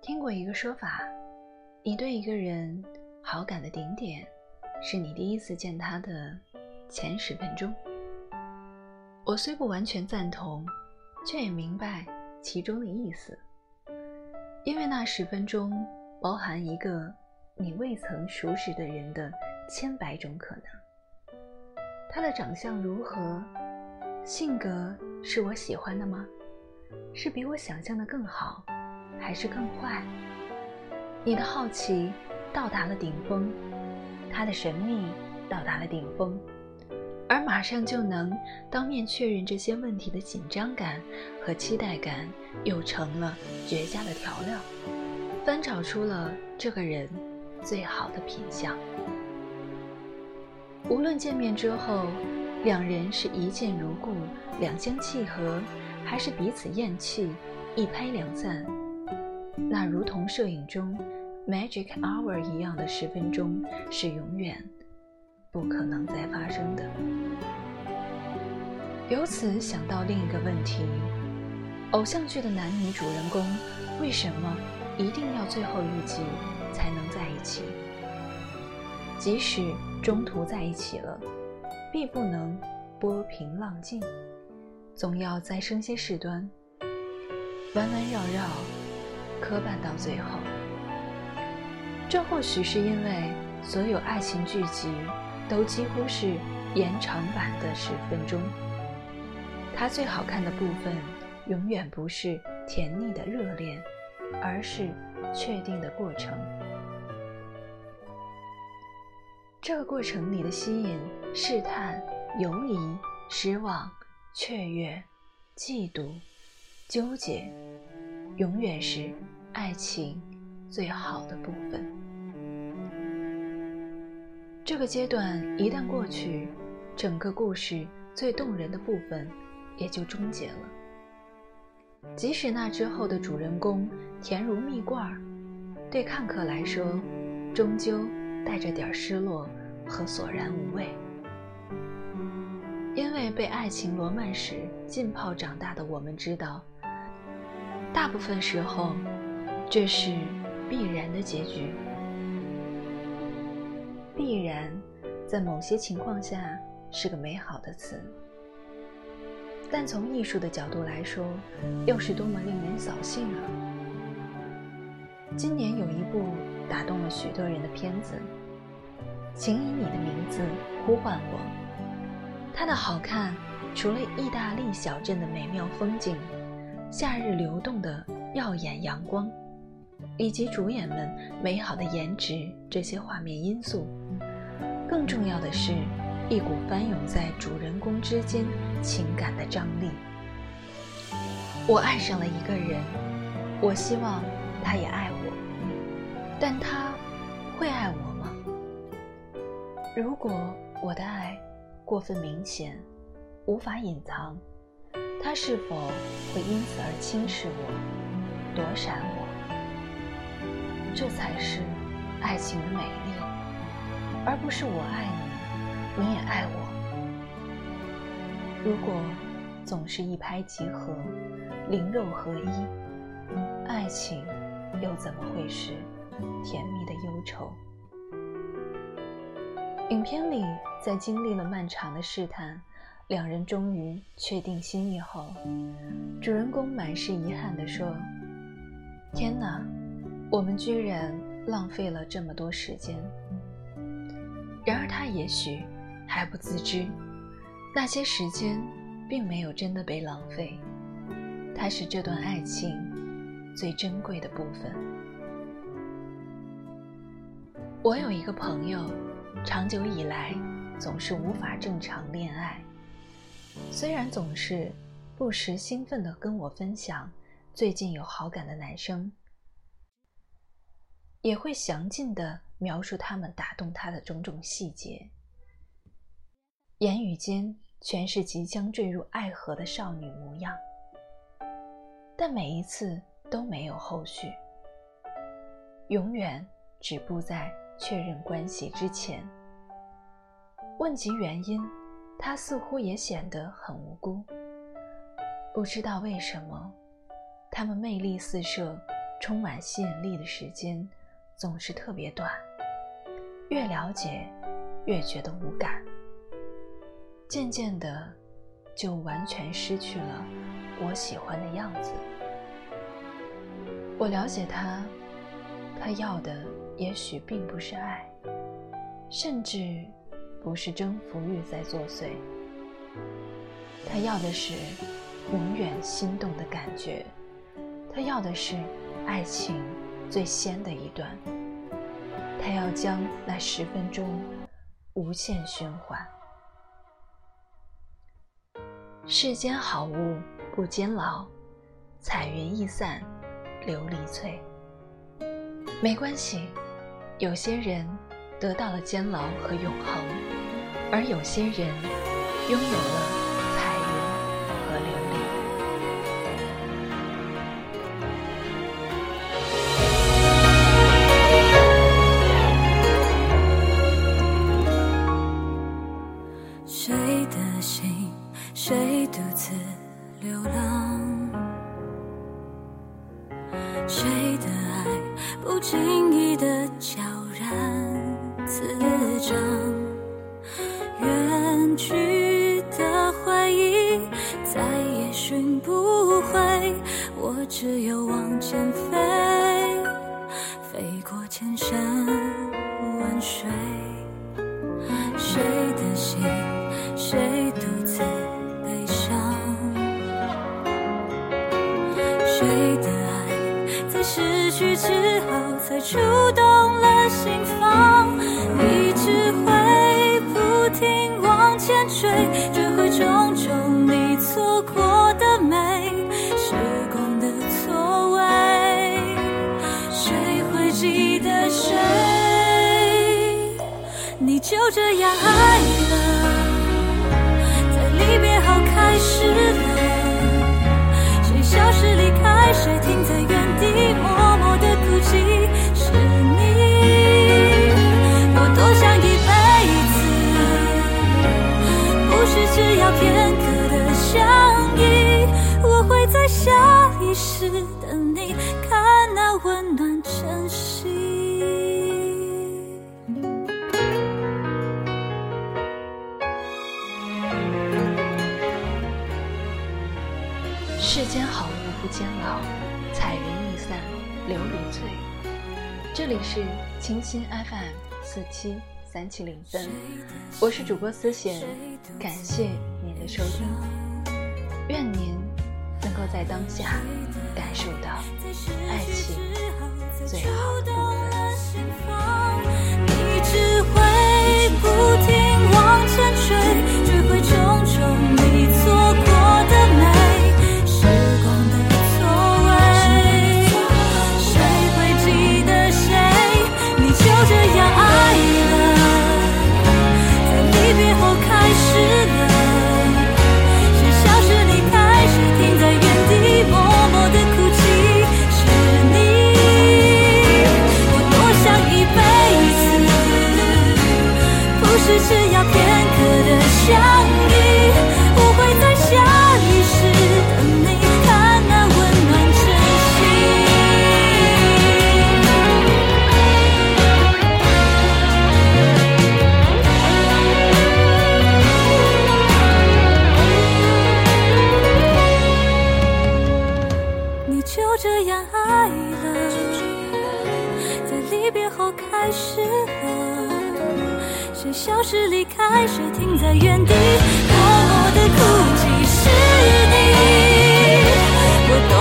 听过一个说法，你对一个人好感的顶点，是你第一次见他的前十分钟。我虽不完全赞同，却也明白其中的意思，因为那十分钟包含一个你未曾熟识的人的千百种可能。他的长相如何？性格是我喜欢的吗？是比我想象的更好，还是更坏？你的好奇到达了顶峰，他的神秘到达了顶峰，而马上就能当面确认这些问题的紧张感和期待感，又成了绝佳的调料，翻炒出了这个人最好的品相。无论见面之后，两人是一见如故、两相契合，还是彼此厌弃、一拍两散，那如同摄影中 magic hour 一样的十分钟，是永远不可能再发生的。由此想到另一个问题：偶像剧的男女主人公为什么一定要最后一集才能在一起？即使中途在一起了，必不能波平浪静，总要再生些事端，弯弯绕绕，磕绊到最后。这或许是因为所有爱情剧集都几乎是延长版的十分钟，它最好看的部分永远不是甜腻的热恋，而是确定的过程。这个过程里的吸引、试探、犹疑、失望、雀跃、嫉妒、纠结，永远是爱情最好的部分。这个阶段一旦过去，整个故事最动人的部分也就终结了。即使那之后的主人公甜如蜜罐儿，对看客来说，终究带着点失落。和索然无味，因为被爱情罗曼史浸泡长大的我们知道，大部分时候，这是必然的结局。必然，在某些情况下是个美好的词，但从艺术的角度来说，又是多么令人扫兴啊！今年有一部打动了许多人的片子。请以你的名字呼唤我。它的好看，除了意大利小镇的美妙风景、夏日流动的耀眼阳光，以及主演们美好的颜值这些画面因素，更重要的是，一股翻涌在主人公之间情感的张力。我爱上了一个人，我希望他也爱我，但他会爱我吗。如果我的爱过分明显，无法隐藏，他是否会因此而轻视我、躲闪我？这才是爱情的美丽，而不是我爱你，你也爱我。如果总是一拍即合、灵肉合一，爱情又怎么会是甜蜜的忧愁？影片里，在经历了漫长的试探，两人终于确定心意后，主人公满是遗憾地说：“天哪，我们居然浪费了这么多时间。”然而他也许还不自知，那些时间并没有真的被浪费，它是这段爱情最珍贵的部分。我有一个朋友。长久以来，总是无法正常恋爱。虽然总是不时兴奋地跟我分享最近有好感的男生，也会详尽地描述他们打动他的种种细节，言语间全是即将坠入爱河的少女模样。但每一次都没有后续，永远止步在。确认关系之前，问及原因，他似乎也显得很无辜。不知道为什么，他们魅力四射，充满吸引力的时间总是特别短，越了解越觉得无感，渐渐的就完全失去了我喜欢的样子。我了解他，他要的也许并不是爱，甚至不是征服欲在作祟，他要的是永远心动的感觉。他要的是爱情最鲜的一段，他要将那十分钟无限循环。世间好物不坚牢，彩云易散琉璃脆。没关系，有些人得到了监牢和永恒，而有些人拥有了彩云和琉璃。谁的心，谁独自流浪？谁的爱，不经意的交。滋长远去的回忆，再也寻不回。我只有往前飞，飞过千山。就这样爱了，在离别后开始了。谁消失离开，谁停在原地默默的哭泣？是你，我多想一辈子，不是只要片刻的相依。我会在下一世等你，看那温暖琉璃醉。这里是清新 FM 四七三七零分，我是主播思贤，感谢您的收听，愿您能够在当下感受到爱情最好的部开始了谁消失离开谁停在原地？默默地哭泣是你我多